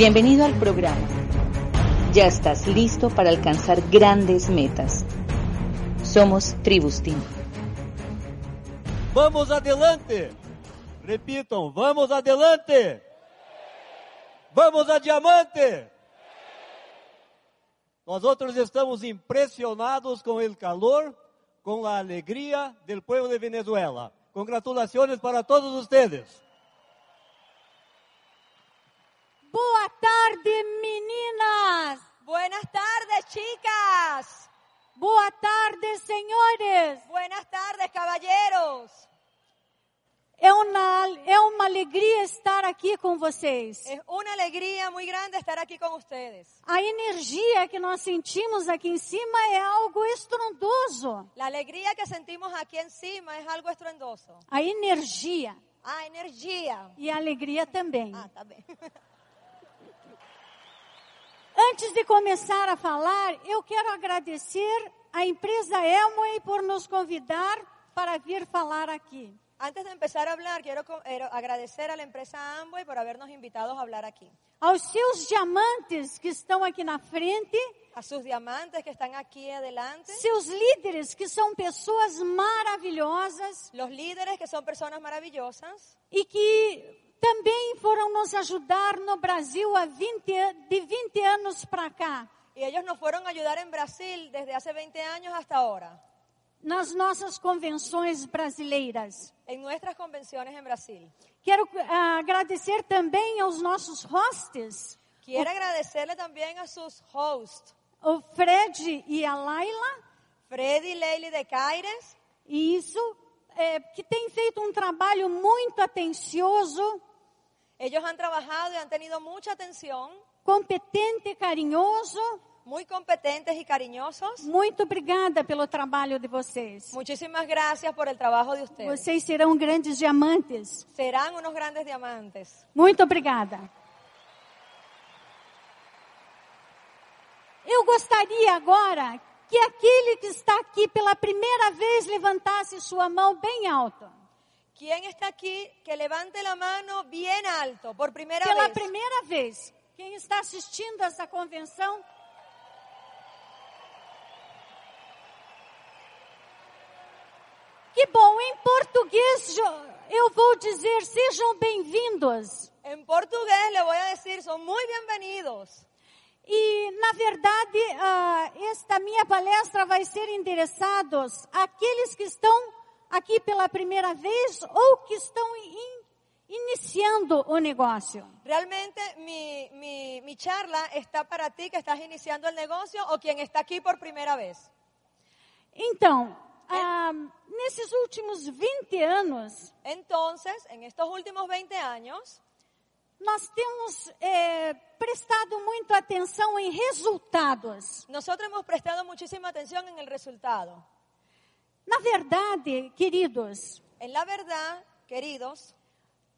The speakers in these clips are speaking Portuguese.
Bienvenido al programa. Ya estás listo para alcanzar grandes metas. Somos Tribus. Vamos adelante. Repitam, vamos adelante. Vamos a diamante. Nós outros estamos impressionados com o calor, com a alegria do povo de Venezuela. Congratulações para todos vocês. Boa tarde, meninas. Buenas tardes, chicas. Boa tarde, senhores. Buenas tardes, caballeros. É uma, é uma alegria estar aqui com vocês. Es una alegría muy grande estar aquí con ustedes. A energia que nós sentimos aqui em cima é algo estrondoso. La alegría que sentimos aquí encima es algo estruendoso. A energia Ah, energía. e a alegria também. Ah, está bien. Antes de começar a falar, eu quero agradecer à empresa Elway por nos convidar para vir falar aqui. Antes de empezar a hablar, quiero co- eh, agradecer a la empresa Amway por habernos invitado a hablar aquí. Aos seus diamantes que estão aqui na frente, A sus diamantes que están aquí adelante, seus líderes que são pessoas maravilhosas los líderes que son personas maravillosas e que também foram nos ajudar no Brasil há 20, a- de 20 anos para cá, y ellos nos fueron a ayudar en Brasil desde hace 20 años hasta ahora, nas nossas convenções brasileiras. en nuestras convenciones en Brasil. Quero ah, agradecer também aos nossos hosts, Quiero agradecerle también a sus hosts, o Fred e a Laila, Freddy Leili de Caires, e isso é, que tem feito um trabalho muito atencioso, Ellos han trabajado y han tenido mucha atención, competente, carinhoso. muy competentes y cariñosos. Muito obrigada pelo trabalho de vocês. Muchísimas gracias por el trabajo de ustedes. Vocês serão grandes diamantes. Serán unos grandes diamantes. Muito obrigada. Eu gostaria agora que aquele que está aqui pela primeira vez levantasse sua mão bem alto. ¿Quién está aquí que levante la mano bien alto por primera Pela vez? primeira vez. Quem está assistindo essa convenção? Que bom, em português eu vou dizer sejam bem-vindos. En portugués le voy a decir, son muy bienvenidos. E, na verdade, ah, esta minha palestra vai ser endereçados àqueles que estão aqui pela primeira vez ou que estão in- iniciando o negócio. Realmente mi, mi, mi charla está para ti que estás iniciando el negocio o quien está aquí por primera vez. Então, ah, nesses últimos 20 anos, Entonces, en estos últimos 20 años, nós temos eh, prestado muito atenção em resultados. nosotros hemos prestado muchísima atención en el resultado. Na verdade, queridos, En la verdad, queridos,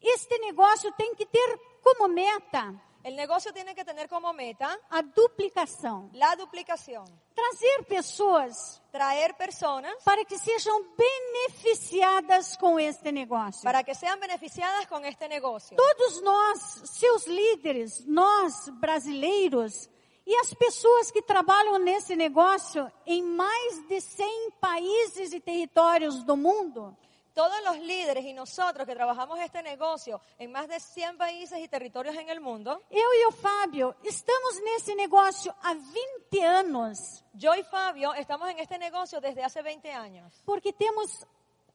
este negócio tem que ter como meta el negocio tiene que tener como meta a duplicação. la duplicación. Trazer pessoas Traer personas para que sejam beneficiadas com este negócio. para que sean beneficiadas con este negocio. Todos nós, seus líderes, nós brasileiros e as pessoas que trabalham nesse negócio em mais de 100 países e territórios do mundo, Todos los líderes y nosotros que trabajamos este negocio en más de 100 países y territorios en el mundo, eu e o Fábio estamos nesse negócio há 20 anos, yo y Fabio estamos en este negocio desde hace 20 años. porque temos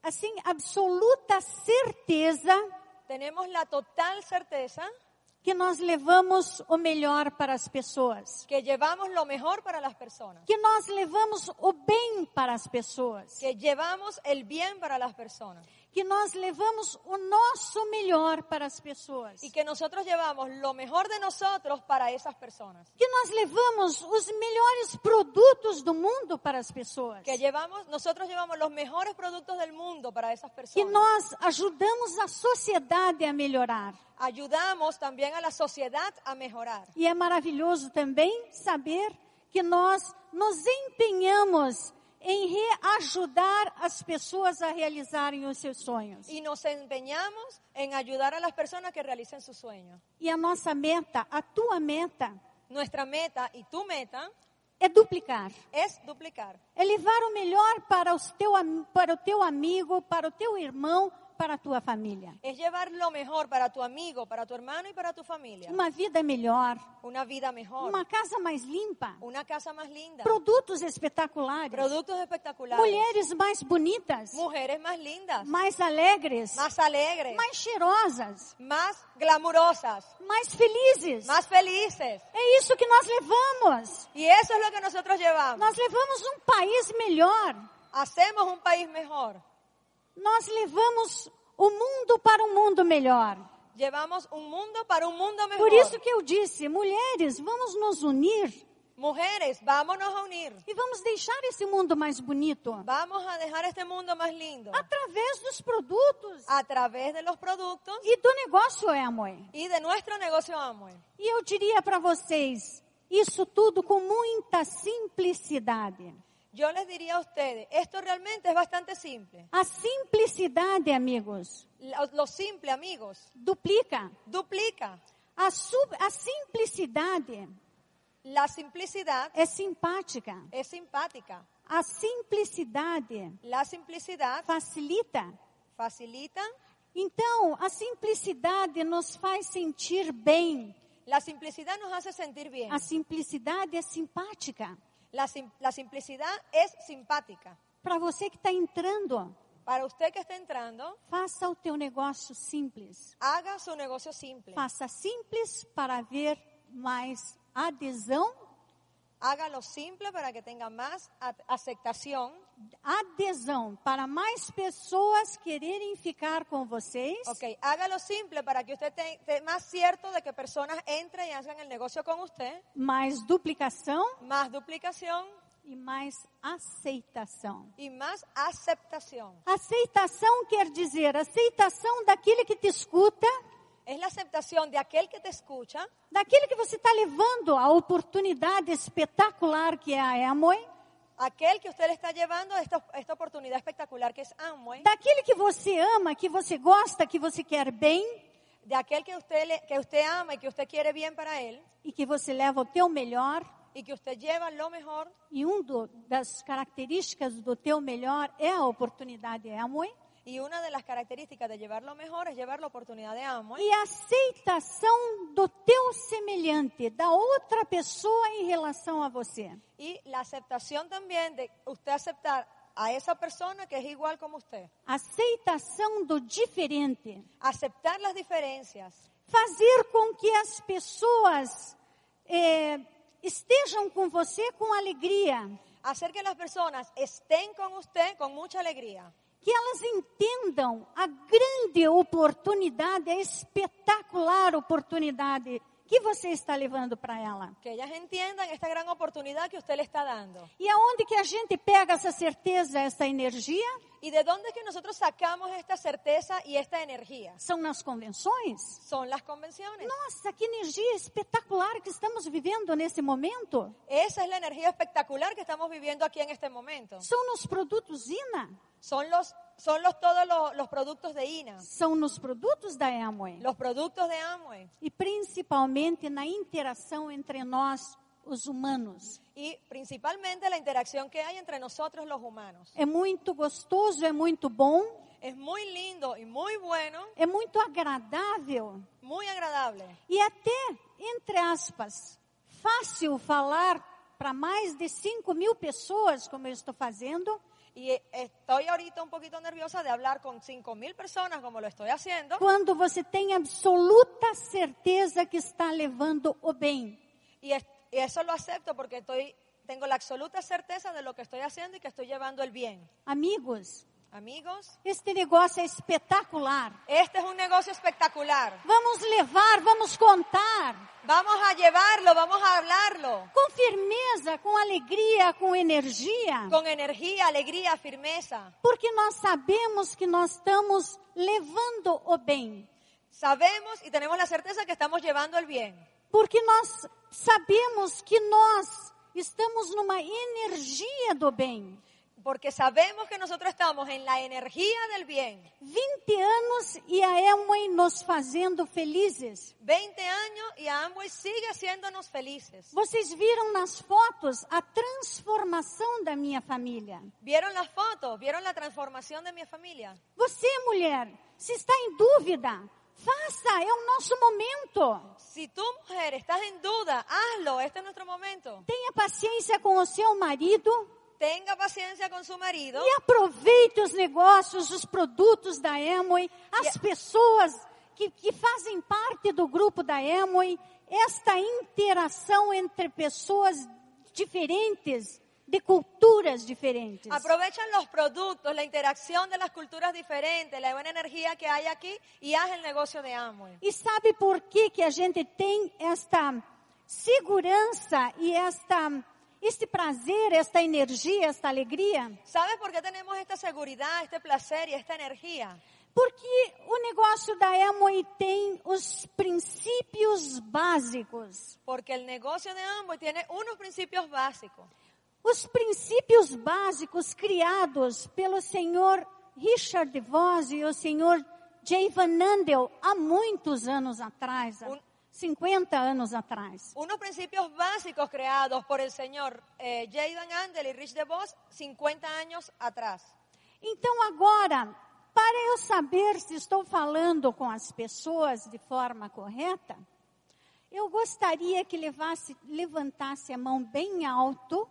assim absoluta certeza Tenemos la total certeza que nós levamos o melhor para as pessoas. que llevamos lo mejor para las personas, que nós levamos o bem para as pessoas, que llevamos el bien para las personas que nós levamos o nosso melhor para as pessoas, y que nosotros llevamos lo mejor de nosotros para esas personas, que nós levamos os melhores produtos do mundo para as pessoas, que llevamos, nosotros llevamos los mejores productos del mundo para esas que personas. nós ajudamos a sociedade a melhorar. Ayudamos también a la sociedad a mejorar. E é maravilhoso também saber que nós nos empenhamos em reajudar as pessoas a realizarem os seus sonhos. y nos empeñamos en ayudar a las personas que realicen sus sueños. E a nossa meta, a tua meta, Nuestra meta y tu meta é duplicar. es duplicar. É levar o melhor para, os teu, para o teu amigo, para o teu irmão, para a tua família. Es llevar lo mejor para tu amigo, para tu hermano y para tu familia. Uma vida melhor, Una vida mejor, uma casa mais limpa, una casa más linda, produtos espetaculares, productos espectaculares, mulheres mais bonitas, mujeres más lindas, mais alegres, más alegres, mais cheirosas, más glamurosas, mais felizes. más felices. É isso que nós levamos. Y eso es lo que nosotros llevamos. Nós levamos um país melhor. Hacemos un país mejor. Nós levamos o mundo para um mundo melhor. Llevamos un mundo para un mundo mejor. Por isso que eu disse, mulheres, vamos nos unir Mujeres, vámonos a unir. e vamos deixar esse mundo mais bonito Vamos a dejar este mundo más lindo através dos produtos a través de los productos e do negócio Amway. y de nuestro negocio Amway. E eu diria para vocês, isso tudo com muita simplicidade. Yo les diría a ustedes, esto realmente es bastante simple. A simplicidade, amigos, Lo, lo simple, amigos, duplica. duplica. A, sub, a simplicidade La simplicidad é simpática. es simpática. A simplicidade La simplicidad facilita. facilita. Então, a simplicidade nos faz sentir bem. La simplicidad nos hace sentir bien. A simplicidade é simpática. La, sim- la simplicidad es simpática. Para você que está entrando, Para usted que está entrando, faça o teu negócio simples. haga su negocio simple. Faça simples para ver mais adesão, Hágalo simple para que tenga más a- aceptación. adesão para mais pessoas quererem ficar com vocês. Ok, hágalo simple para que usted esté más cierto de que personas entren y hagan el negocio con usted. mais duplicação Más duplicación e mais aceitação. y más aceptación. Aceitação quer dizer aceitação daquele que te escuta, Es la aceptación de aquel que te escucha, daquele que você está levando a oportunidade espetacular que é a Amway, aquel que le está llevando a esta, esta oportunidad espectacular que es Amway, daquele que você ama, que você gosta, que você quer bem de aquel que le- que usted ama y que usted quiere bien para él e que você leva o teu melhor. y que usted lleva lo mejor. E um do, das características do teu melhor é a oportunidade Amway. Y una de las características de llevar lo mejor es llevar la oportunidad de Amway E a aceitação do teu semelhante, da outra pessoa em relação a você. y la aceptación también de usted aceptar a esa persona que es igual como usted. Aceitação do diferente. Aceptar las diferencias. Fazer com que as pessoas eh, estejam com você com alegria. Hacer que las personas estén con usted con mucha alegría. Que elas entendam a grande oportunidade, a espetacular oportunidade que você está levando para ela. Que ellas entiendan esta gran oportunidad que usted le está dando. E aonde que a gente pega essa certeza, essa energia? ¿Y de dónde es que nosotros sacamos esta certeza y esta energía? São nas convenções? Son las convenciones. Nossa, que energia espetacular que estamos vivendo nesse momento. Esa es la energía espectacular que estamos viviendo aquí en este momento. São nos produtos INA, Son los, son los todos los, los productos de INA, são nos produtos da Amway. los productos de Amway E principalmente na interação entre nós, os humanos. y principalmente la interacción que hay entre nosotros los humanos. É muito gostoso, é muito bom, Es muy lindo y muy bueno, é muito agradável muy agradable e até, entre aspas, fácil falar para mais de 5 mil pessoas, como eu estou fazendo, y eh, estoy ahorita un poquito nerviosa de hablar con 5.000 personas como lo estoy haciendo quando você tem absoluta certeza que está levando o bem. y, es- y eso lo acepto porque estoy, tengo la absoluta certeza de lo que estoy haciendo y que estoy llevando el bien. Amigos, Amigos, este negócio é espetacular. este es un negocio espectacular. Vamos levar, vamos contar Vamos a llevarlo, vamos a hablarlo com firmeza, com alegria, com energia, con energía, alegría, firmeza. porque nós sabemos que nós estamos levando o bem. Sabemos y tenemos la certeza que estamos llevando el bien. Porque nós sabemos que nós estamos numa energia do bem. Porque sabemos que nosotros estamos en la energía del bien. 20 anos e a Amway nos fazendo felizes. 20 años y Amway sigue haciéndonos felices. Vocês viram nas fotos a transformação da minha família. ¿Vieron las fotos? ¿Vieron la transformación de mi familia? Você, mulher, se está em dúvida, faça, é o nosso momento. Si tú, mujer, estás en duda, hazlo. Este es nuestro momento. Tenha paciência com o seu marido Tenga paciencia con su marido e aproveite os negócios, os produtos da Amway, as pessoas que, que fazem parte do grupo da Amway, esta interação entre pessoas diferentes, de culturas diferentes. Aprovechan los productos, la interacción de las culturas diferentes, la buena energía que hay aquí y haz el negocio de Amway. E sabe por que, que a gente tem esta segurança e esta, este prazer, esta energia, esta alegria? ¿Sabes por qué tenemos esta seguridad, este placer y esta energía? Porque o negócio da Amway tem os princípios básicos. Porque el negocio de Amway tiene unos principios básicos. Os princípios básicos criados pelo senhor Richard DeVos e o senhor Jay Van Andel há muitos anos atrás, há Un- 50 anos atrás. Unos principios básicos creados por el señor eh, Jay Van Andel y Rich DeVos 50 años atrás. Então agora, para eu saber se estou falando com as pessoas de forma correta, eu gostaria que levasse, levantasse a mão bem alto,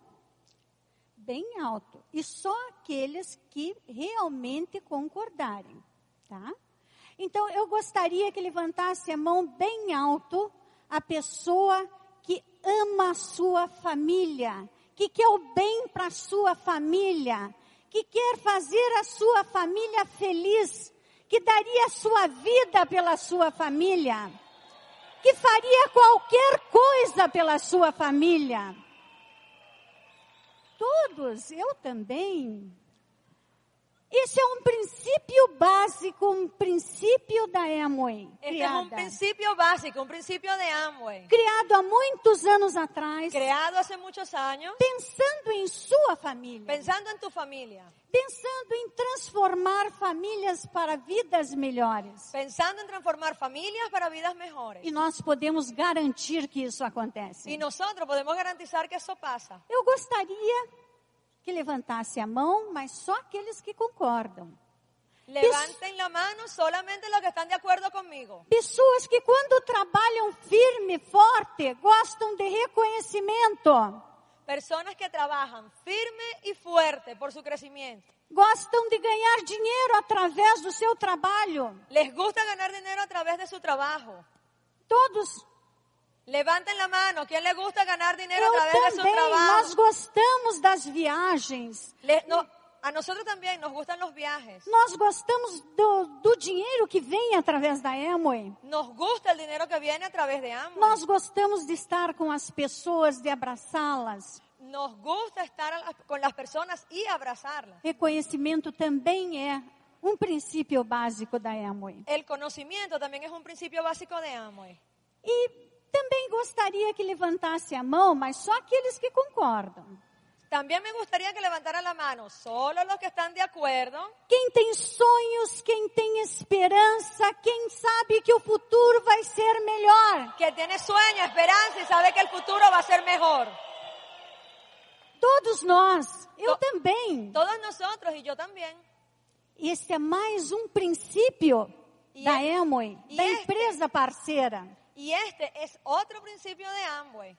bem alto, e só aqueles que realmente concordarem, tá? Então eu gostaria que levantasse a mão bem alto a pessoa que ama a sua família, que quer o bem para a sua família, que quer fazer a sua família feliz, que daria a sua vida pela sua família, que faria qualquer coisa pela sua família. Todos, eu também. Esse é um princípio básico, um princípio da Amway, Este es un criada, principio básico, un principio de Amway, criado há muitos anos atrás, creado hace muchos años, pensando em sua família, pensando en tu familia, pensando em transformar famílias para vidas melhores. pensando en transformar familias para vidas mejores. E nós podemos garantir que isso acontece. Y nosotros podemos garantizar que eso pasa. Eu gostaria que levantasse a mão, mas só aqueles que concordam. Levanten la mano solamente los que están de acuerdo conmigo. Pessoas que quando trabalham firme, forte, gostam de reconhecimento, Personas que trabajan firme y fuerte por su crecimiento. gostam de ganhar dinheiro através do seu trabalho. Les gusta ganar dinero a través de su trabajo. Todos, Levanten la mano. ¿Quién le gusta ganar dinero a eu través de su também, nós gostamos das viagens. Le- no, a nosotros también nos gustan los viajes. Nós gostamos do, do dinheiro que vem através da Amway. Nos gusta el dinero que viene a través de Amway. Nós gostamos de estar com as pessoas, de abraçá-las. Nos gusta estar a las- con las personas y abrazarlas. Reconhecimento também é um princípio básico da Amway. El conocimiento también es un principio básico de Amway. E também gostaria que levantasse a mão, mas só aqueles que concordam. También me gustaría que levantara la mano solo los que están de acuerdo, Quem tem sonhos, quem tem esperança, quem sabe que o futuro vai ser melhor. que tiene sueño, esperanza y sabe que el futuro va a ser mejor. Todos nós, eu To- também. Todos nosotros y yo también. Esse é mais um princípio E da é- Amway, e da este- empresa parceira. Y este es otro principio de Amway.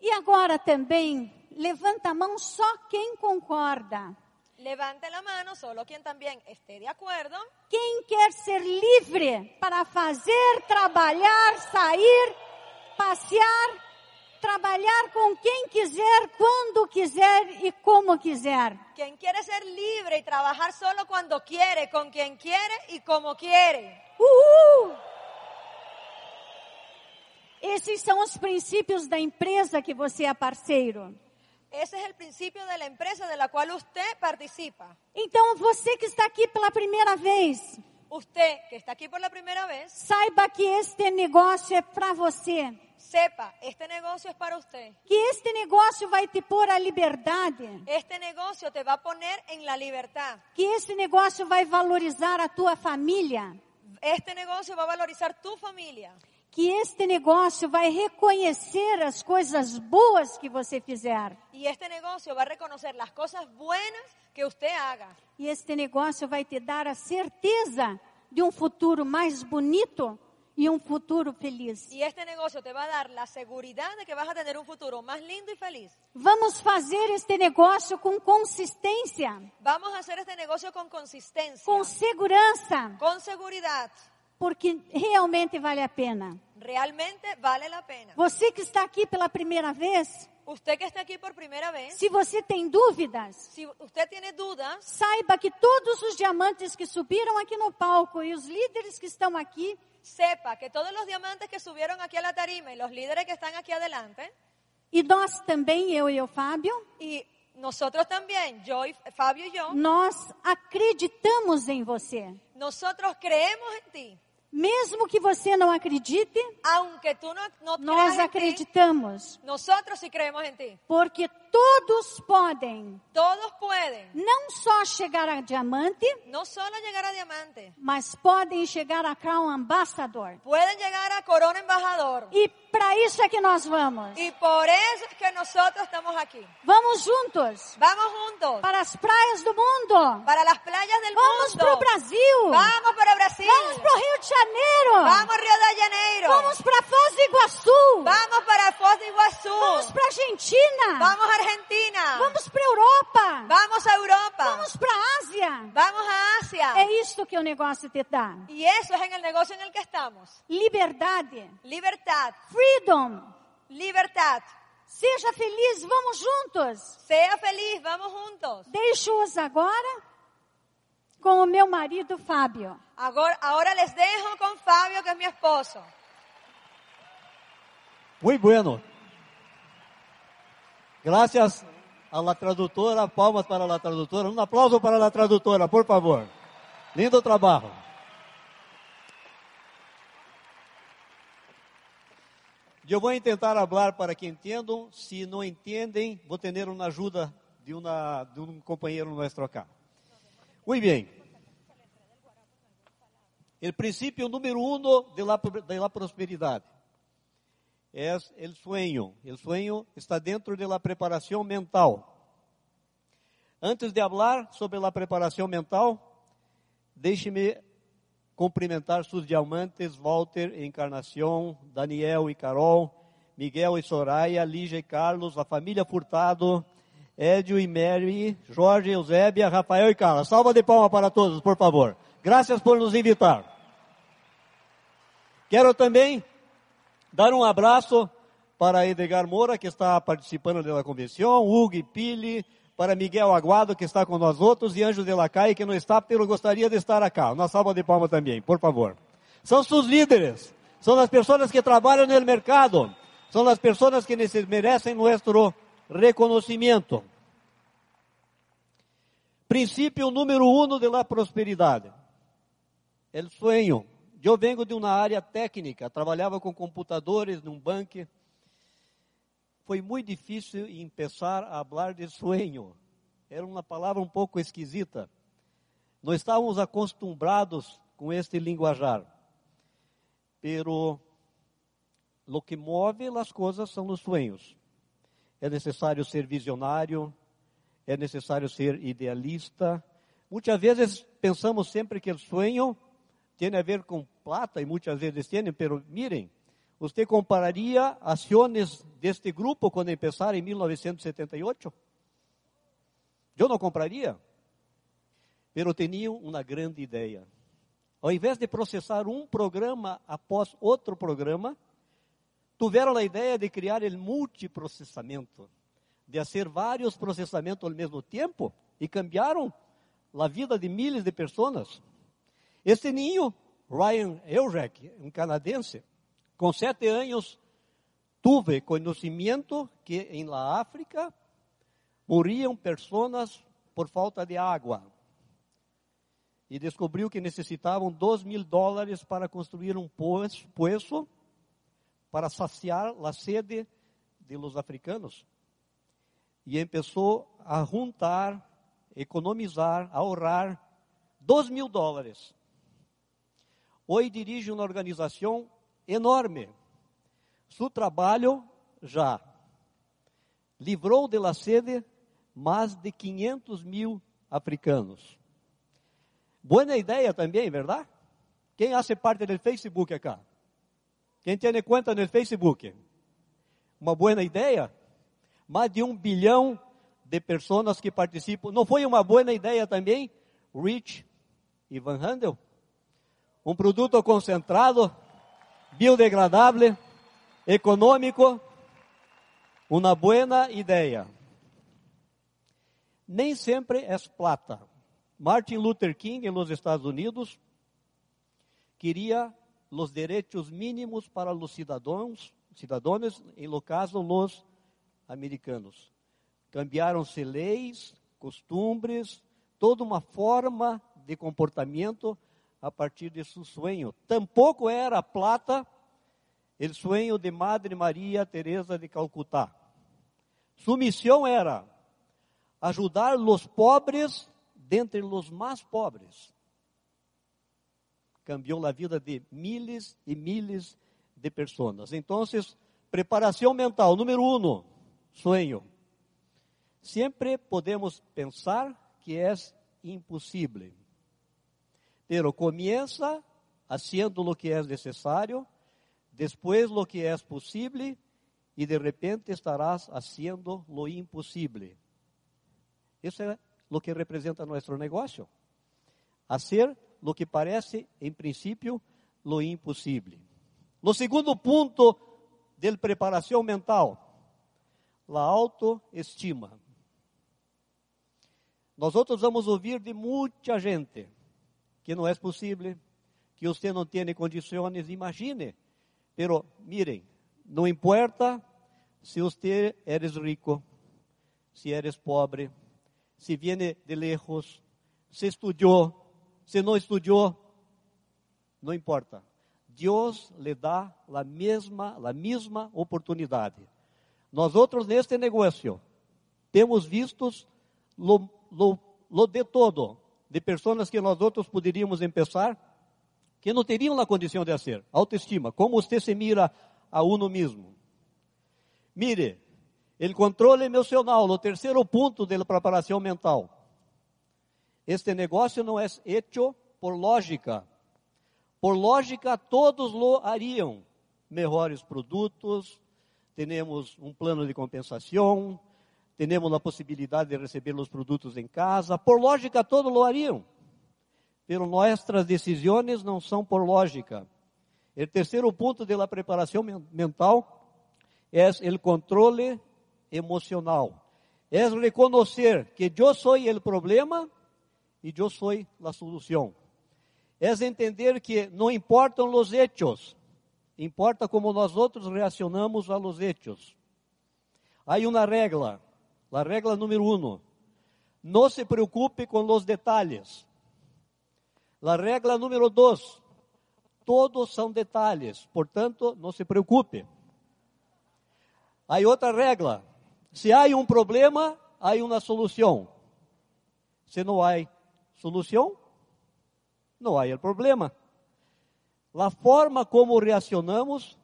E agora também, levanta a mão só quem concorda. Levante la mano solo quien también esté de acuerdo. Quem quer ser livre para fazer, trabalhar, sair, passear, trabalhar com quem quiser, quando quiser e como quiser. Quien quiere ser libre y trabajar solo cuando quiere, con quien quiere y como quiere. Uhul! Esses são os princípios da empresa que você é parceiro. Ese es el principio de la empresa la cual usted participa. Então, você que está aqui pela primeira vez, Usted que está aquí por la primera vez, saiba que este negócio é para você. sepa, este negocio es para usted. que este negócio vai te pôr a liberdade, Este negocio te va a poner en la libertad. que este negócio vai valorizar a tua família, Este negocio va a valorizar tu familia. Que este negócio vai reconhecer as coisas boas que você fizer. Y este negocio va a reconocer las cosas buenas que usted haga. E este negócio vai te dar a certeza de um futuro mais bonito e um futuro feliz. Y este negocio te va a dar la seguridad de que vas a tener un futuro más lindo y feliz. Vamos fazer este negócio com consistência, Vamos a hacer este negocio con consistencia, com segurança, con seguridad. Porque realmente vale a pena. Realmente vale la pena. Você que está aqui pela primeira vez, Usted que está aquí por primera vez, se você tem dúvidas, si usted tiene dudas, saiba que todos os diamantes que subiram aqui no palco e os líderes que estão aqui sepa que todos los diamantes que subieron aquí a la tarima y los líderes que están aquí adelante, e nós também, eu e o Fábio, nosotros también, yo y Fabio y yo, nós acreditamos em você. nosotros creemos en ti. Mesmo que você não acredite, Aunque tú no, no nós creas en ti, acreditamos, nosotros sí creemos en ti. porque todos podem Todos pueden não só chegar a diamante, no solo llegar a diamante, mas podem chegar a Crown Ambassador. pueden llegar a corona embajador. E para isso é que nós vamos. Y por eso es que nosotros estamos aquí. Vamos juntos Vamos juntos para as praias do mundo. para las playas del Vamos para o mundo. Brasil. Vamos para Brasil. Vamos para o Rio de Janeiro. Vamos a Río de Janeiro. Vamos para Foz do Iguaçu. Vamos para Foz do Vamos Iguazú. para Argentina. Vamos Argentina. Vamos para Europa. Vamos a Europa. Vamos para Ásia. Vamos a Asia. É isto que o negócio te dá. Es en el negocio en el que estamos. Liberdade, Libertad. freedom. Libertad. Seja feliz, vamos juntos. Sea feliz. Vamos juntos. Deixo-os agora com o meu marido Fábio. Ahora, ahora les dejo con Fabio, que es mi esposo. Muy bueno. Gracias a la traductora, palmas para la traductora. Un aplauso para la traductora, por favor. Lindo trabajo. Eu vou tentar falar para que entendam. Se não entendem, vou ter uma ajuda de, uma, de um companheiro nosso acá. Muito bem. O princípio número um de la, de la prosperidade é o sueño. O sueño está dentro de la preparação mental. Antes de falar sobre a preparação mental, deixe-me cumprimentar seus diamantes, Walter, Encarnação, Daniel e Carol, Miguel e Soraya, Lígia e Carlos, a família Furtado, Edio e Mary, Jorge, Eusébia, Rafael e Carla. Salva de palma para todos, por favor. Graças por nos invitar. Quero também dar um abraço para Edgar Moura, que está participando da convenção, Hugo Pili, para Miguel Aguado, que está com nós outros, e Anjo de Lacai, que não está, porque gostaria de estar aqui. Uma salva de palmas também, por favor. São seus líderes, são as pessoas que trabalham no mercado, são as pessoas que merecem nosso reconhecimento. Princípio número um de prosperidade. El sueño. Eu venho de uma área técnica, trabalhava com computadores num banco. Foi muito difícil começar a falar de sueño. Era uma palavra um pouco esquisita. Não estávamos acostumados com este linguajar. Pero lo que move as coisas são os sueños. É necessário ser visionário, é necessário ser idealista. Muitas vezes pensamos sempre que o sueño tem a ver com plata, e muitas vezes tem, pero miren, você compararia ações deste grupo quando começaram em 1978? Eu não compraria, pero tinham uma grande ideia. Ao invés de processar um programa após outro programa, tiveram a ideia de criar o multiprocessamento, de fazer vários processamentos ao mesmo tempo e cambiaram a vida de milhares de pessoas. Este ninho, Ryan Eurek, um canadense, com sete anos, tive conhecimento que em la África morriam pessoas por falta de água. E descobriu que necessitavam dois mil dólares para construir um poço para saciar a sede de los africanos. E começou a juntar, economizar, ahorrar dos mil dólares. Hoje dirige uma organização enorme. Seu trabalho já livrou de la sede mais de 500 mil africanos. Boa ideia também, verdade? Quem hace parte do Facebook acá? Quem tem conta no Facebook? Uma boa ideia? Mais de um bilhão de pessoas que participam. Não foi uma boa ideia também? Rich e Van Handel? Um produto concentrado, biodegradável, econômico, uma boa ideia. Nem sempre é plata. Martin Luther King, nos Estados Unidos, queria os direitos mínimos para os cidadãos, cidadãos, em lo caso, os americanos. Cambiaram-se leis, costumes, toda uma forma de comportamento a partir de seu sonho. Tampouco era plata o sonho de Madre Maria Teresa de Calcutá. Sua missão era ajudar os pobres dentre os mais pobres. Cambiou a vida de miles e miles de pessoas. Então, preparação mental, número um, sonho. Sempre podemos pensar que é impossível. Pero comienza haciendo lo que es necesario, después lo que es posible y de repente estarás haciendo lo imposible. Isso é lo que representa nosso negócio. Hacer lo que parece, em princípio, lo impossível. No segundo ponto de preparação mental, a autoestima. Nós outros vamos ouvir de muita gente que não é possível, que você não tem condições, imagine. Pero, miren, não importa se você eres rico, se eres pobre, se viene de lejos, se estudou, se não estudou, não importa. Deus lhe dá a mesma, a mesma oportunidade. Nós outros neste negócio temos vistos lo, lo, lo de todo, de pessoas que nós outros poderíamos empezar, que não teriam a condição de ser. Autoestima, como você se mira a uno mesmo. Mire, o controle emocional, o terceiro ponto da preparação mental. Este negócio não é hecho por lógica. Por lógica, todos lo hariam. Melhores produtos, temos um plano de compensação, temos a possibilidade de receber os produtos em casa. Por lógica, todos lo hariam. Pero nossas decisões não são por lógica. O terceiro ponto da preparação mental é o controle emocional. É reconhecer que eu sou o problema e eu sou a solução. É entender que não importam os hechos, importa como nós outros reacionamos a los hechos. Há uma regra, a regra número um: não se preocupe com os detalhes. A regra número dois: todos são detalhes, portanto, não se preocupe. Há outra regra: se há um problema, há uma solução. Se não há solução, não há problema. A forma como reacionamos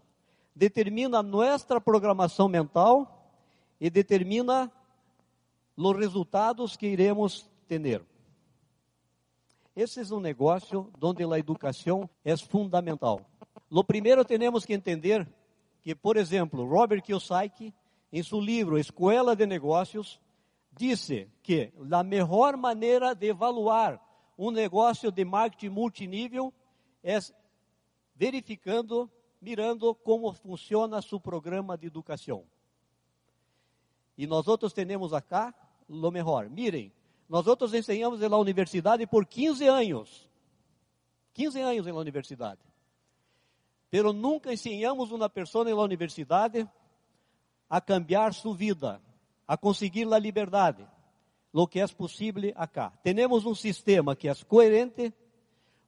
determina nossa programação mental e determina os resultados que iremos ter. Esse é um negócio onde a educação é fundamental. Lo primeiro temos que entender que, por exemplo, Robert Kiyosaki, em seu livro Escola de Negócios, disse que a melhor maneira de evaluar um negócio de marketing multinível é verificando, mirando como funciona seu programa de educação. E nós outros temos acá lo melhor. Mirem, nós outros ensinamos na universidade por 15 anos. 15 anos na universidade. Pero nunca ensinamos uma pessoa na universidade a cambiar sua vida, a conseguir a liberdade, lo que é possível acá. Temos um sistema que é coerente,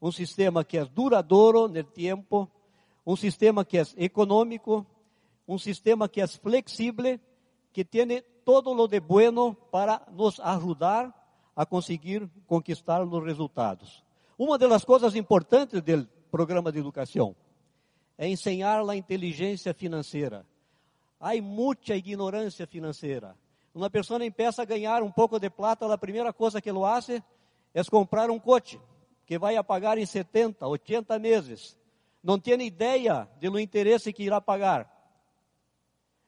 um sistema que é duradouro no tempo, um sistema que é econômico, um sistema que é flexível, que tem todo lo de bueno para nos ajudar a conseguir conquistar os resultados. Uma das coisas importantes do programa de educação é ensinar a inteligência financeira. Há muita ignorância financeira. Uma pessoa empieza a ganhar um pouco de plata, a primeira coisa que ele faz é comprar um coche que vai a pagar em 70, 80 meses. Não tem ideia do interesse que irá pagar.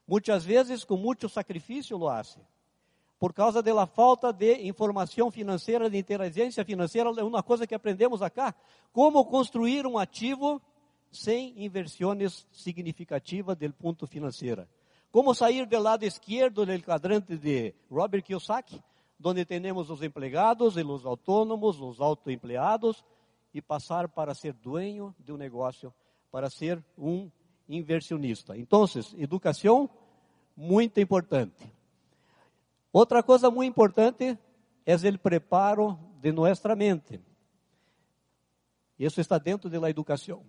Muitas vezes, com muito sacrifício, lo hace. Por causa da falta de informação financeira, de inteligência financeira, é uma coisa que aprendemos acá. Como construir um ativo sem inversões significativas do ponto financeiro. Como sair do lado esquerdo do quadrante de Robert Kiyosaki, onde temos os empregados e os autônomos, os autoempleados, e passar para ser dueño de um negócio, para ser um inversionista. Então, educação muito importante. Outra coisa muito importante é o preparo de nossa mente. Isso está dentro da educação.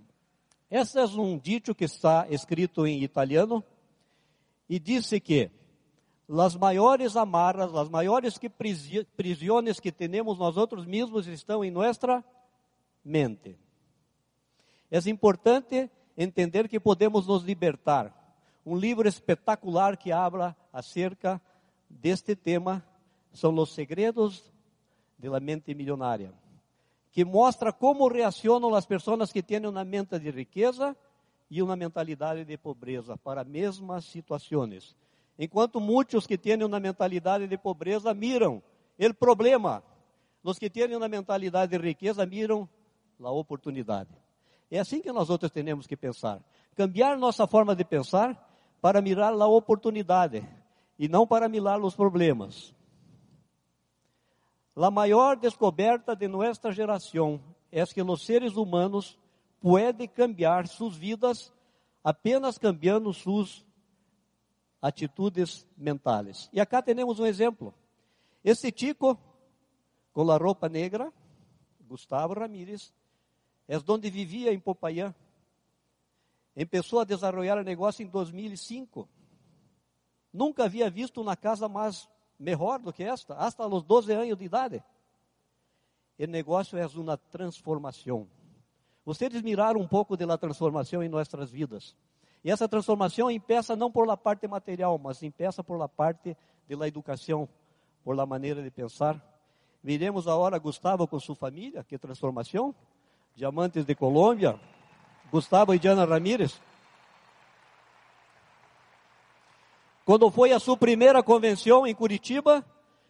Esse é um dito que está escrito em italiano e disse que as maiores amarras, as maiores que prisiones que temos nós outros mesmos estão em nossa mente. É importante entender que podemos nos libertar. Um livro espetacular que habla acerca deste tema são os segredos da mente milionária que mostra como reacionam as pessoas que têm uma mente de riqueza e uma mentalidade de pobreza para as mesmas situações. Enquanto muitos que têm uma mentalidade de pobreza miram o problema, os que têm uma mentalidade de riqueza miram a oportunidade. É assim que nós outros temos que pensar. Cambiar nossa forma de pensar para mirar a oportunidade e não para mirar os problemas. A maior descoberta de nossa geração é que os seres humanos podem cambiar suas vidas apenas cambiando suas atitudes mentais. E acá temos um exemplo. Esse tico, com a roupa negra, Gustavo Ramírez, é onde vivia em Popayán. Começou a desenvolver o negócio em 2005. Nunca havia visto uma casa mais melhor do que esta, hasta os 12 anos de idade. O negócio é uma transformação. Vocês miraram um pouco da transformação em nossas vidas. E essa transformação empieza não por la parte material, mas empieza por la parte de la educação, por la maneira de pensar. Miremos agora Gustavo com sua família, que transformação. Diamantes de Colômbia, Gustavo e Diana Ramírez. Quando foi a sua primeira convenção em Curitiba,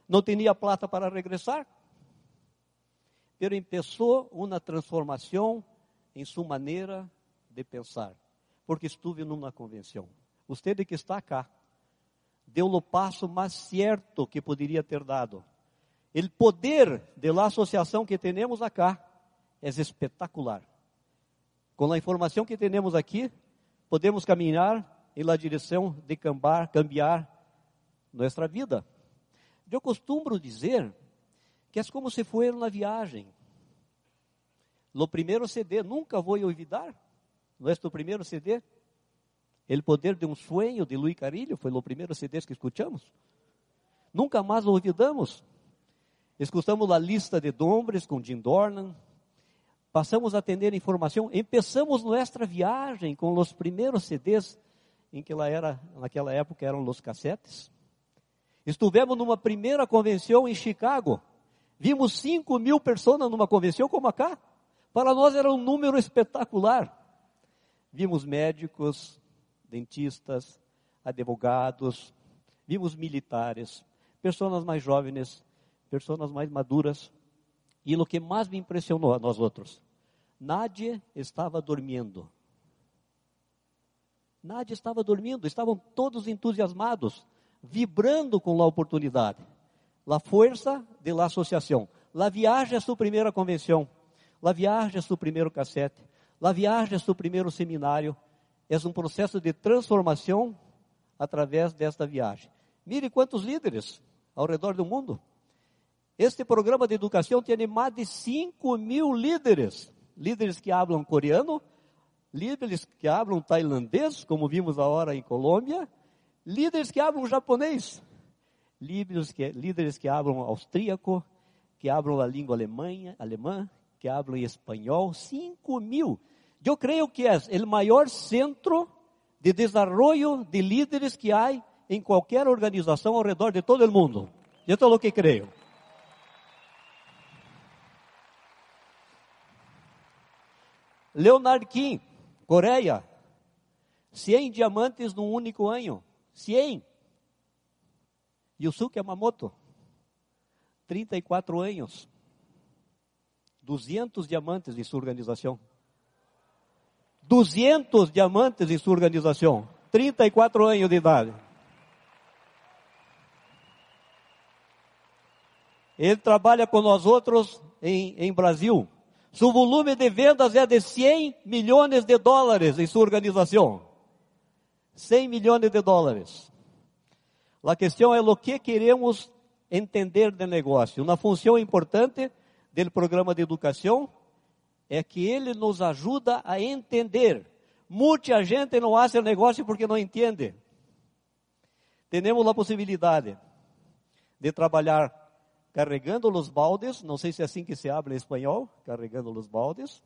não tinha plata para regressar. Pero começou uma transformação em sua maneira de pensar, porque estive numa convenção. Você que está cá, deu o passo mais certo que poderia ter dado. O poder da associação que temos acá é espetacular. Com a informação que temos aqui, podemos caminhar em la direção de cambiar, cambiar nossa vida. Eu costumo dizer que é como se fosse uma viagem. O primeiro CD, nunca vou olvidar, nosso primeiro CD, El Poder de um Sueño, de Luiz Carilho, foi o primeiro CD que escutamos. Nunca mais olvidamos. Escutamos a lista de nombres com Jim Dornan, passamos a atender informação, começamos nossa viagem com os primeiros CDs em que ela era, naquela época eram os cassetes. Estivemos numa primeira convenção em Chicago. Vimos 5 mil pessoas numa convenção como cá. Para nós era um número espetacular. Vimos médicos, dentistas, advogados, vimos militares, pessoas mais jovens, pessoas mais maduras. E o que mais me impressionou a nós outros, Nádia estava dormindo. Nádia estava dormindo, estavam todos entusiasmados, vibrando com a oportunidade. La força de la associação. La viagem a sua primeira convenção. La viagem a seu primeiro cassete. La viagem a seu primeiro seminário. É um processo de transformação através desta viagem. Mire quantos líderes ao redor do mundo. Este programa de educação tem mais de 5 mil líderes. Líderes que falam coreano, líderes que hablam tailandês, como vimos agora em Colômbia, líderes que hablam japonês, líderes que, líderes que hablam austríaco, que hablam a língua alemã, alemã, que hablam espanhol, 5 mil. Eu creio que é o maior centro de desenvolvimento de líderes que há em qualquer organização ao redor de todo o mundo. Isso é o que creio. Leonard Kim, Coreia, 100 diamantes num único ano. 100. Yusuke Yamamoto, 34 anos. 200 diamantes em sua organização. 200 diamantes em sua organização. 34 anos de idade. Ele trabalha com nós outros em, em Brasil. Seu volume de vendas é de 100 milhões de dólares em sua organização. 100 milhões de dólares. A questão é o que queremos entender de negócio. Uma função importante do programa de educação é que ele nos ajuda a entender. Muita gente não faz negócio porque não entende. Temos a possibilidade de trabalhar carregando os baldes, não sei se é assim que se habla em espanhol, carregando os baldes,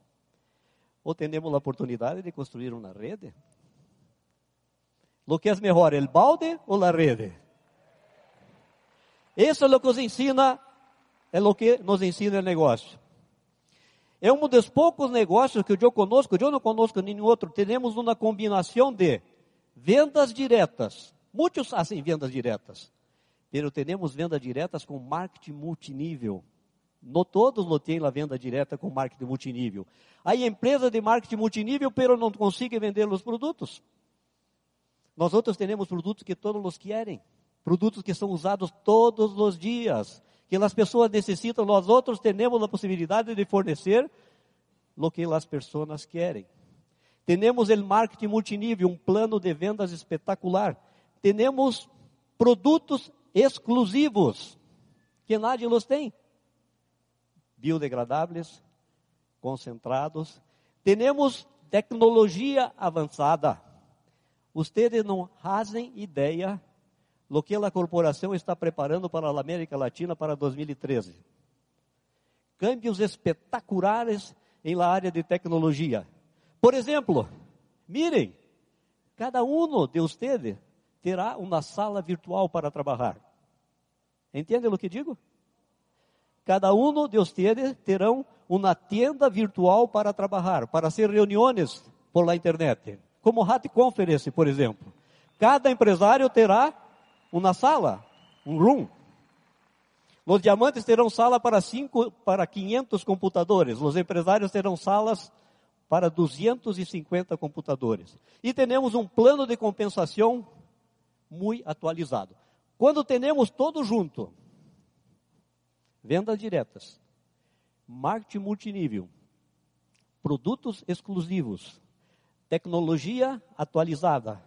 ou temos a oportunidade de construir uma rede. O que é melhor, o balde ou a rede? Isso é o que nos ensina, é o que nos ensina o negócio. É um dos poucos negócios que eu conosco, eu não conosco nenhum outro, temos uma combinação de vendas diretas. Muitos fazem vendas diretas. Pero temos vendas diretas com marketing multinível. No todos lo tem a venda direta com marketing multinível. Aí empresa de marketing multinível, pero não conseguem vender os produtos. Nós outros temos produtos que todos os querem, produtos que são usados todos os dias, que as pessoas necessitam, nós outros temos a possibilidade de fornecer o que as pessoas querem. Temos o marketing multinível, um plano de vendas espetacular. Temos produtos exclusivos, que nadie los tem. Biodegradáveis, concentrados. Temos tecnologia avançada. Ustedes não fazem ideia do que a corporação está preparando para a América Latina para 2013. Câmbios espetaculares em la área de tecnologia. Por exemplo, mirem, cada um de ustedes terá uma sala virtual para trabalhar. Entende o que digo? Cada um de vocês terão uma tenda virtual para trabalhar, para hacer reuniões por la internet, como Hat Conference, por exemplo. Cada empresário terá uma sala, um room. Os diamantes terão sala para cinco, para 500 computadores. Os empresários terão salas para 250 computadores. E temos um plano de compensação muito atualizado. Quando temos todo junto, vendas diretas, marketing multinível, produtos exclusivos, tecnologia atualizada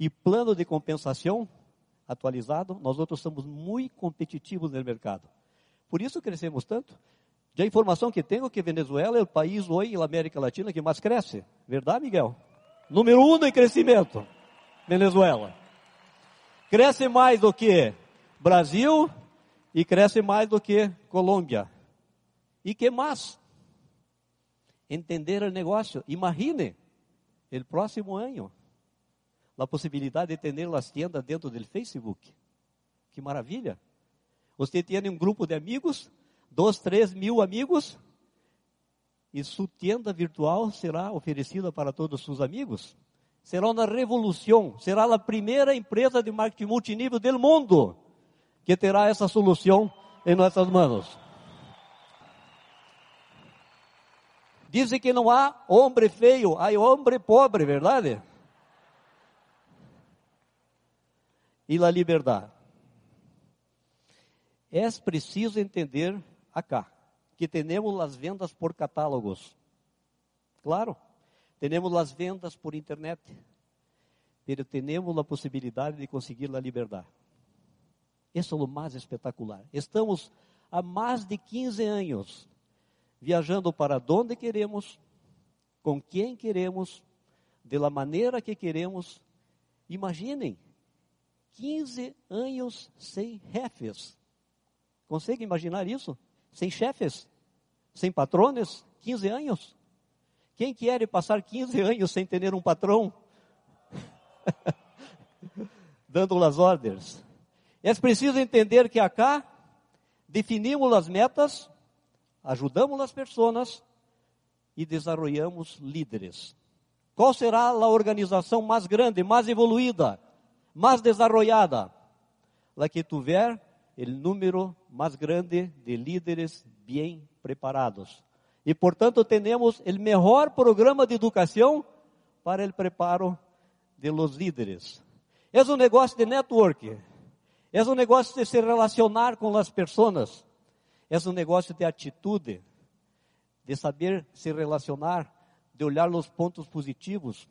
e plano de compensação atualizado, nós outros somos muito competitivos no mercado. Por isso crescemos tanto. De a informação que tenho que Venezuela é o país hoje na América Latina que mais cresce. Verdade, Miguel? Número um em crescimento. Venezuela. Cresce mais do que Brasil e cresce mais do que Colômbia. E que mais? Entender o negócio. Imagine, o próximo ano, a possibilidade de ter as tiendas dentro do Facebook. Que maravilha! Você tem um grupo de amigos, dois, três mil amigos, e sua tienda virtual será oferecida para todos os seus amigos será uma revolução, será a primeira empresa de marketing multinível do mundo que terá essa solução em nossas mãos. Dizem que não há homem feio, há homem pobre, verdade? E a liberdade. É preciso entender acá que temos as vendas por catálogos. Claro. Temos as vendas por internet, pero temos a possibilidade de conseguir a liberdade. Isso é o mais espetacular. Estamos há mais de 15 anos viajando para onde queremos, com quem queremos de la maneira que queremos. Imaginem, 15 anos sem chefes. Consegue imaginar isso? Sem chefes? Sem patrones? 15 anos? Quem quer passar 15 anos sem ter um patrão? Dando as ordens. É preciso entender que acá definimos as metas, ajudamos as pessoas e desenvolvemos líderes. Qual será a organização mais grande, mais evoluída, mais desarrollada? La que tiver o número mais grande de líderes bem preparados. E, portanto, temos o melhor programa de educação para o preparo de los líderes. É um negócio de network. É um negócio de se relacionar com as pessoas. É um negócio de atitude, de saber se relacionar de olhar os pontos positivos,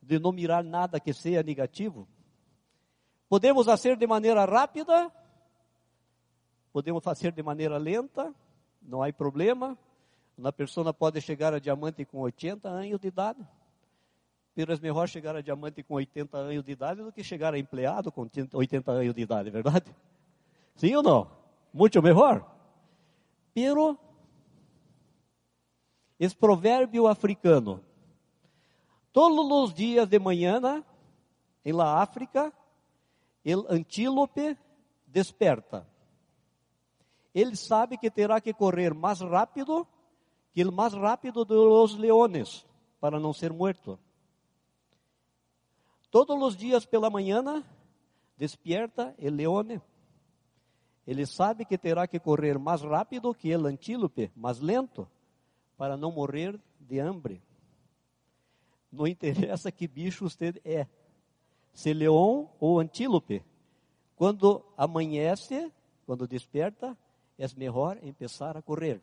de não mirar nada que seja negativo. Podemos fazer de maneira rápida, podemos fazer de maneira lenta, não há problema. Uma pessoa pode chegar a diamante com 80 anos de idade. É melhor chegar a diamante com 80 anos de idade do que chegar a empleado com 80 anos de idade, verdade? Sim ou não? Muito melhor. Pero esse provérbio africano. Todos os dias de manhã, em la África, o antílope desperta. Ele sabe que terá que correr mais rápido que o mais rápido dos leones, para não ser morto. Todos os dias pela manhã, despierta o leone. Ele sabe que terá que correr mais rápido que o antílope, mais lento para não morrer de hambre. Não interessa que bicho você é, se leão ou antílope. Quando amanhece, quando desperta, é melhor começar a correr.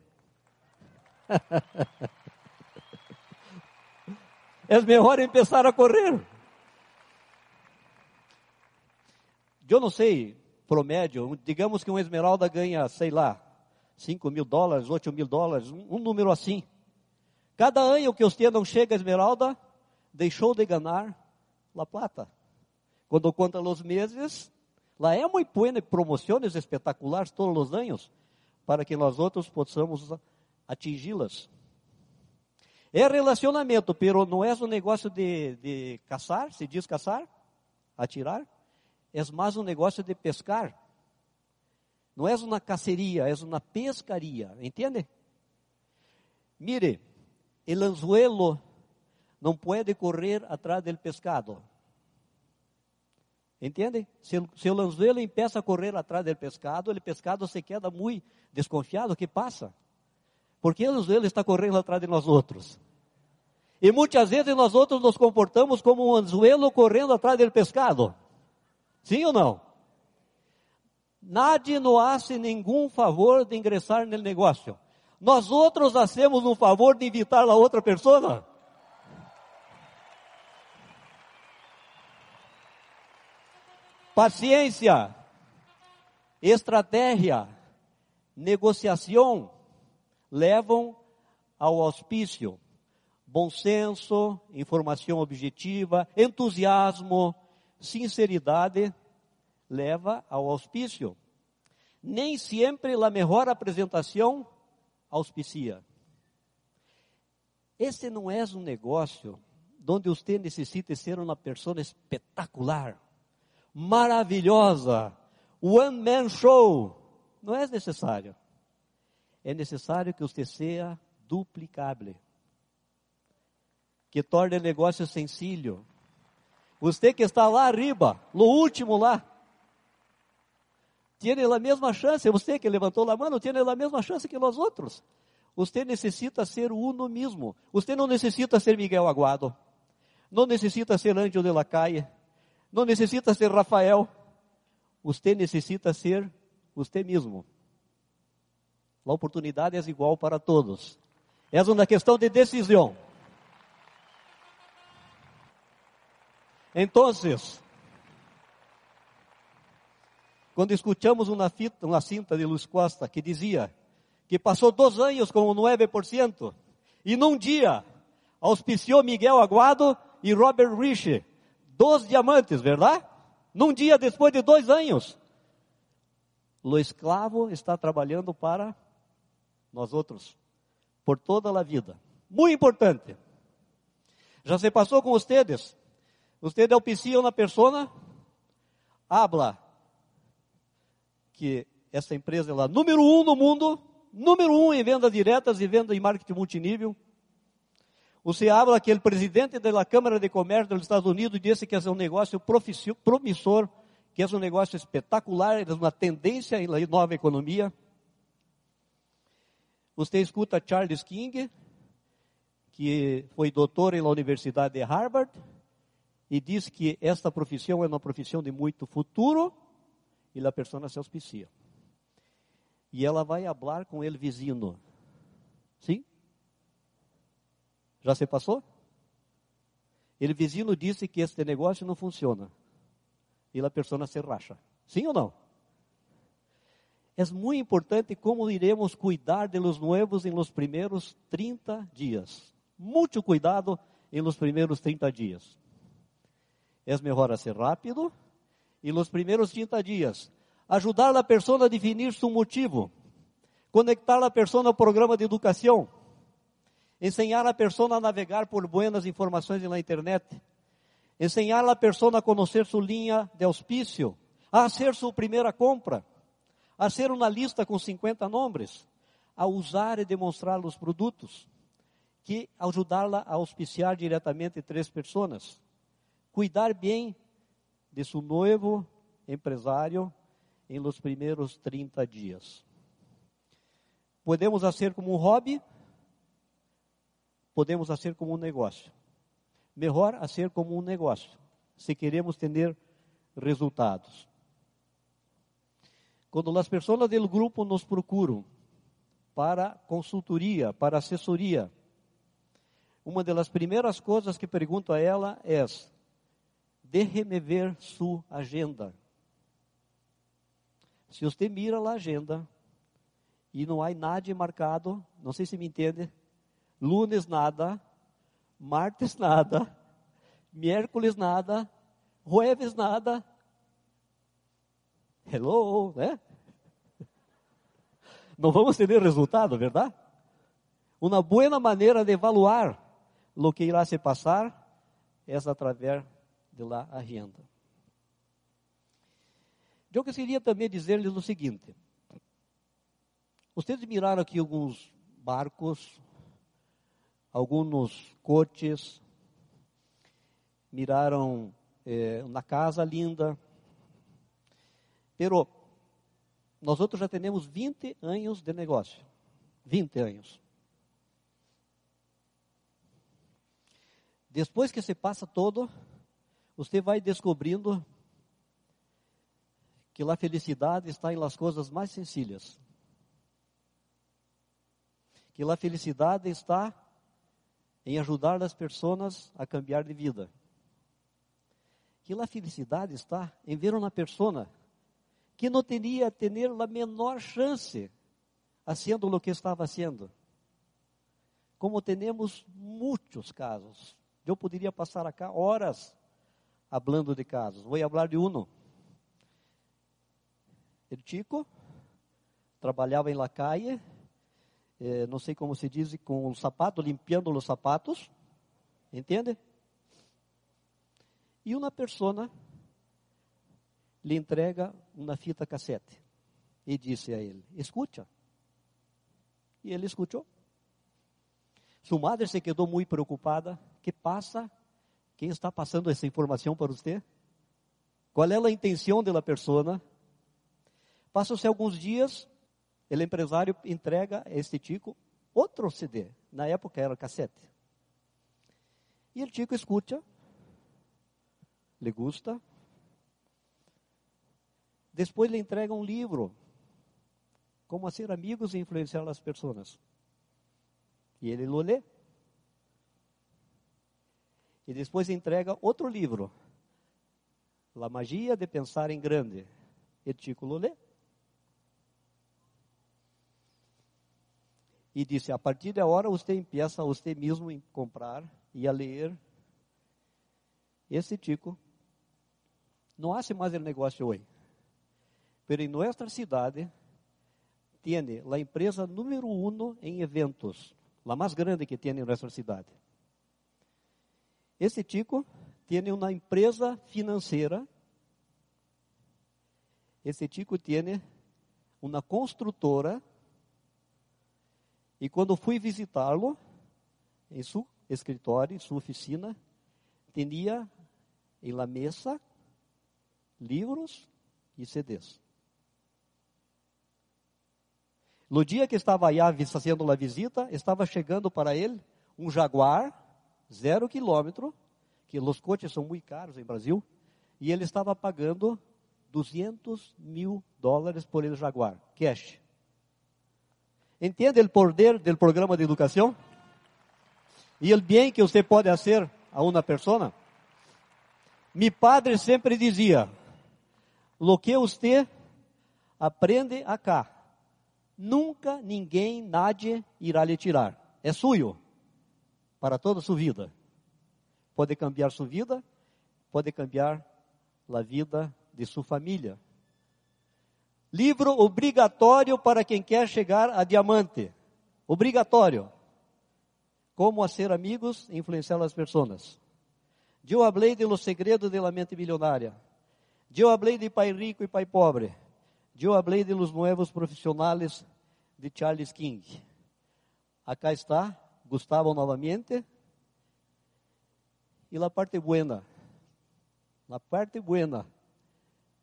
É melhor começar a correr. Eu não sei, promédio, digamos que uma esmeralda ganha, sei lá, 5 mil dólares, 8 mil dólares, um, um número assim. Cada ano que você não chega a esmeralda, deixou de ganhar la plata. Quando conta os meses, lá é muito buena promoções espetaculares todos os anos, para que nós outros possamos atingi-las. É relacionamento, pero não é um negócio de, de caçar, se diz caçar, atirar, é mais um negócio de pescar. Não é uma caceria, é uma pescaria, entende? Mire, el anzuelo não pode correr atrás do pescado. Entende? Se, se o anzuelo empieza a correr atrás do pescado, o pescado se queda muito desconfiado, que passa? Porque o anzuelo está correndo atrás de nós outros. E muitas vezes nós outros nos comportamos como um anzuelo correndo atrás do pescado. Sim ou não? Nadie nos hace nenhum favor de ingressar no negócio. Nós outros hacemos um favor de invitar a outra pessoa? Paciência, estratégia, negociação levam ao auspício. Bom senso, informação objetiva, entusiasmo, sinceridade leva ao auspício. Nem sempre a melhor apresentação auspicia. Esse não é um negócio onde você necessita ser uma pessoa espetacular, maravilhosa, one man show. Não é necessário. É necessário que você seja duplicável. Que torne o negócio sencillo. Você que está lá arriba, no último lá, tem a mesma chance, você que levantou a mão, tem a mesma chance que nós outros. Você necessita ser uno mesmo. Você não necessita ser Miguel Aguado. Não necessita ser Ângelo de la Calle. Não necessita ser Rafael. Você necessita ser você mesmo. A oportunidade é igual para todos. É uma questão de decisão. Então, quando escutamos uma, fita, uma cinta de Luz Costa que dizia que passou dois anos com o 9% e num dia auspiciou Miguel Aguado e Robert Rich, dos diamantes, verdade? Num dia depois de dois anos. O escravo está trabalhando para nós outros, por toda a vida. Muito importante. Já se passou com ustedes? Usted auspicia uma pessoa, habla que essa empresa é a número um no mundo, número um em vendas diretas e venda em marketing multinível. Você habla que o presidente da Câmara de Comércio dos Estados Unidos disse que é um negócio promissor, que é um negócio espetacular, é uma tendência na nova economia. Você escuta Charles King, que foi doutor na Universidade de Harvard, e diz que esta profissão é uma profissão de muito futuro, e a pessoa se auspicia. E ela vai falar com ele vizinho. Sim? Já se passou? Ele vizinho disse que este negócio não funciona. E a pessoa se racha. Sim ou não? É muito importante como iremos cuidar de los nuevos em los primeiros 30 dias. Muito cuidado em los primeiros 30 dias. É melhor ser rápido e nos primeiros 30 dias. Ajudar a pessoa a definir seu motivo, conectar a pessoa ao programa de educação, ensinar a pessoa a navegar por buenas informações na internet, ensinar a pessoa a conhecer sua linha de auspício, a fazer sua primeira compra, a ser uma lista com 50 nomes, a usar e demonstrar os produtos que ajudá-la a auspiciar diretamente três pessoas. Cuidar bem de seu noivo empresário em los primeiros 30 dias. Podemos fazer como um hobby, podemos fazer como um negócio. Melhor fazer como um negócio, se queremos ter resultados. Quando as pessoas do grupo nos procuram para consultoria, para assessoria, uma das primeiras coisas que pergunto a ela é: déjeme ver sua agenda. Se você mira a agenda e não há nada marcado, não sei se me entende, lunes nada, martes nada, miércoles nada, jueves nada. Hello, né? Não vamos ter resultado, verdade? Uma boa maneira de evaluar lo que irá se passar é através de la agenda. Eu queria também dizer-lhes o seguinte: vocês miraram aqui alguns barcos, alguns coches, miraram eh, uma casa linda, pero nós outros já temos 20 anos de negócio, 20 anos. Depois que se passa todo, você vai descobrindo que a felicidade está em las coisas mais sencillas. Que a felicidade está em ajudar as pessoas a cambiar de vida. Que a felicidade está em ver uma pessoa que não teria ter a menor chance haciendo o que estava haciendo. Como temos muitos casos eu poderia passar acá horas falando de casos. Vou falar de um. El chico trabalhava em la eh, não sei como se diz, com o sapato, limpiando os sapatos, entende? E uma pessoa lhe entrega uma fita cassete e disse a ele: Escuta. E ele escutou. Sua madre se quedou muito preocupada que passa? Quem está passando essa informação para você? Qual é a intenção da pessoa? Passam-se alguns dias, o empresário entrega a este tico outro CD. Na época era cassete. E o tico escuta, lhe gusta. Depois lhe entrega um livro, como ser amigos e influenciar as pessoas. E ele lo lê. E depois entrega outro livro, La Magia de Pensar em Grande. E lo lê. E disse, a partir de agora você empieza você mesmo a comprar e a ler esse chico não hace mais o negócio hoje. Pero em nossa cidade, tiene a empresa número uno em eventos, a mais grande que tem em nossa cidade. Esse chico tem uma empresa financeira. Esse chico tem uma construtora. E quando fui visitá-lo, em seu escritório, em sua oficina, tinha em la mesa livros e CDs. No dia que estava aí fazendo a visita, estava chegando para ele um Jaguar, zero quilômetro, que os coches são muito caros em Brasil, e ele estava pagando 200 mil dólares por ele Jaguar, cash. Entende o poder do programa de educação? E o bem que você pode fazer a uma pessoa? Mi padre sempre dizia: lo que você aprende acá, nunca ninguém, nadie irá lhe tirar. É suyo para toda a sua vida. Pode cambiar sua vida, pode cambiar a vida de sua família. Livro obrigatório para quem quer chegar a diamante. Obrigatório. Como ser amigos e influenciar as pessoas. Eu hablei de los segredos de la mente milionária. Eu hablei de pai rico e pai pobre. Eu hablei de los nuevos profissionais de Charles King. Acá está Gustavo novamente. E a parte buena. A parte buena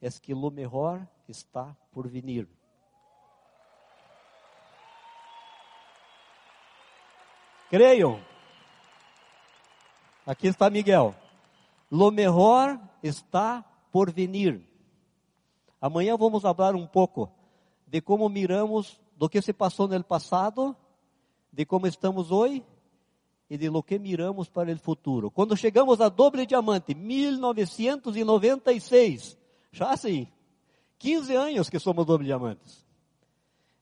é que lo mejor está por venir. Creiam. Aqui está Miguel. Lo mejor está por venir. Amanhã vamos falar um pouco de como miramos do que se passou no passado, de como estamos hoje e de lo que miramos para o futuro. Quando chegamos a doble diamante, 1996, já assim, 15 anos que somos doble diamantes.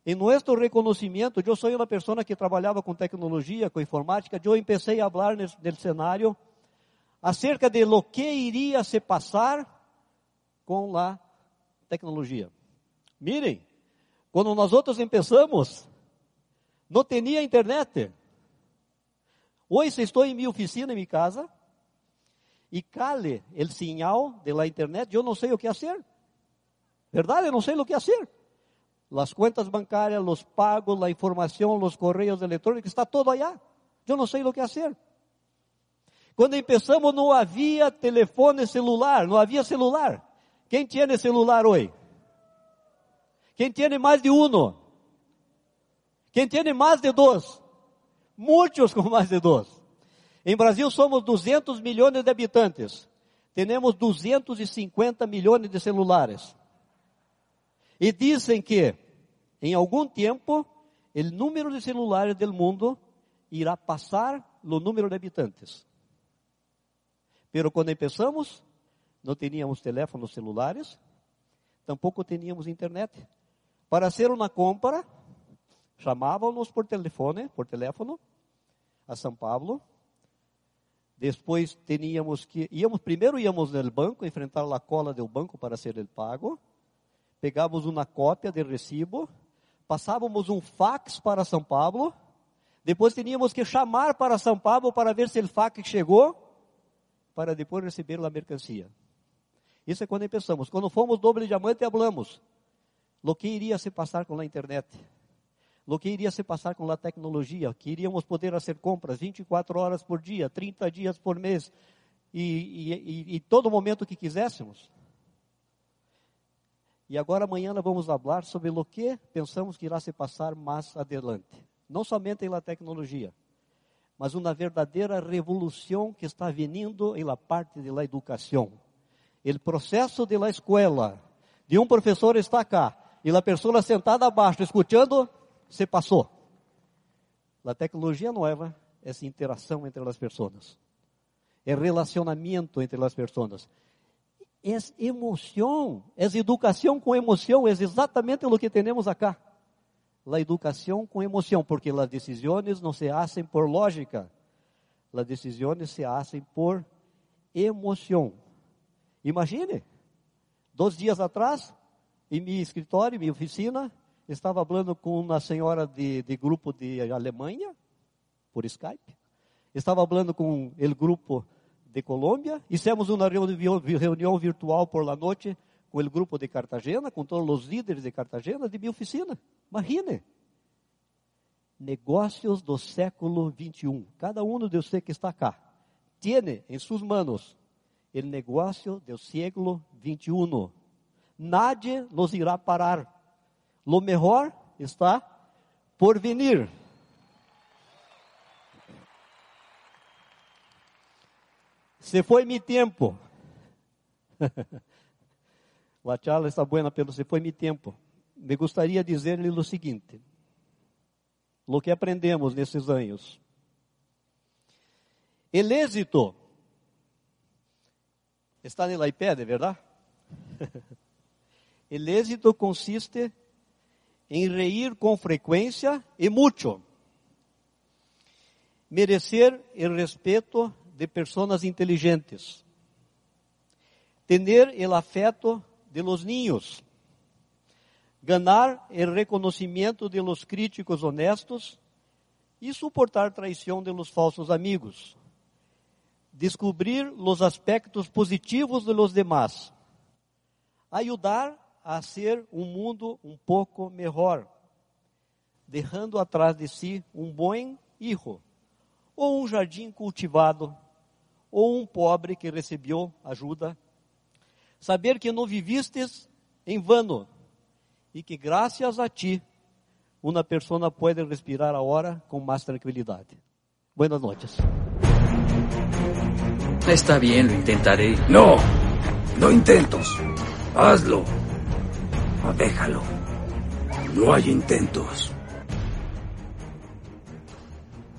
Em nosso reconhecimento, eu sou uma pessoa que trabalhava com tecnologia, com informática, eu comecei a falar no cenário acerca de lo que iria se passar com a tecnologia. Mirem, quando nós outros começamos, não tinha internet. Hoje estou em minha oficina, em minha casa, e cale o sinal de la internet, eu não sei o que fazer. Verdade, eu não sei o que fazer. As contas bancárias, os pagos, a informação, os correios eletrônicos, está todo allá. Eu não sei o que fazer. Quando começamos não havia telefone celular, não havia celular. Quem tinha celular hoje? Quem tem mais de um? Quem tem mais de dois? Muitos com mais de dois. Em Brasil somos 200 milhões de habitantes. Temos 250 milhões de celulares. E dizem que, em algum tempo, o número de celulares do mundo irá passar o número de habitantes. Pero quando começamos, não tínhamos teléfonos celulares, tampouco tínhamos internet. Para fazer uma compra, chamávamos por telefone, por teléfono, a São Paulo. Depois teníamos que, íamos, primeiro íamos no banco, enfrentar a cola do banco para ser o pago. Pegávamos uma cópia de recibo, passávamos um fax para São Paulo. Depois teníamos que chamar para São Paulo para ver se o fax chegou, para depois receber a mercancia. Isso é quando pensamos. Quando fomos doble diamante, hablamos lo que iria se passar com a internet, lo que iria se passar com a tecnologia, que iríamos poder fazer compras 24 horas por dia, 30 dias por mês, e, e, e, todo momento que quiséssemos. E agora amanhã nós vamos falar sobre o que pensamos que irá se passar mais adelante. Não somente em la tecnologia, mas uma verdadeira revolução que está vindo em la parte de la educação. O processo de la escola, de um professor está cá, e a pessoa sentada abaixo, escutando, se passou. A tecnologia nova é essa interação entre as pessoas. É relacionamento entre as pessoas. É emoção, é educação com emoção, é exatamente o que temos acá. A educação com emoção, porque as decisões não se fazem por lógica, as decisões se fazem por emoção. Imagine, dois dias atrás, em meu escritório, minha oficina, estava falando com uma senhora de, de grupo de Alemanha, por Skype. Estava falando com o grupo de Colômbia. Hicimos uma reunião virtual por la noite com o grupo de Cartagena, com todos os líderes de Cartagena, de minha oficina. Imagine. Negócios do século 21. Cada um de vocês que está cá, tem em suas mãos o negócio do século 21. Nadie nos irá parar. Lo melhor está por vir. Se foi mi tempo. A charla está buena, pero se foi mi tempo. Me gostaria de dizer-lhe o seguinte: o que aprendemos nesses anos. El êxito está no iPad, é verdade? El êxito consiste em reír com frequência e muito, merecer o respeito de pessoas inteligentes, tener el afeto de los niños, ganar el reconocimiento de los críticos honestos e suportar traição de los falsos amigos, descobrir los aspectos positivos de los demás, ayudar a ser um mundo um pouco melhor, deixando atrás de si um bom hijo, ou um jardim cultivado ou um pobre que recebeu ajuda. Saber que não vivistes em vano e que graças a ti uma pessoa pode respirar a hora com mais tranquilidade. Buenas noches. Está bien, lo intentaré. No, no intentos. Hazlo. O déjalo. No hay intentos.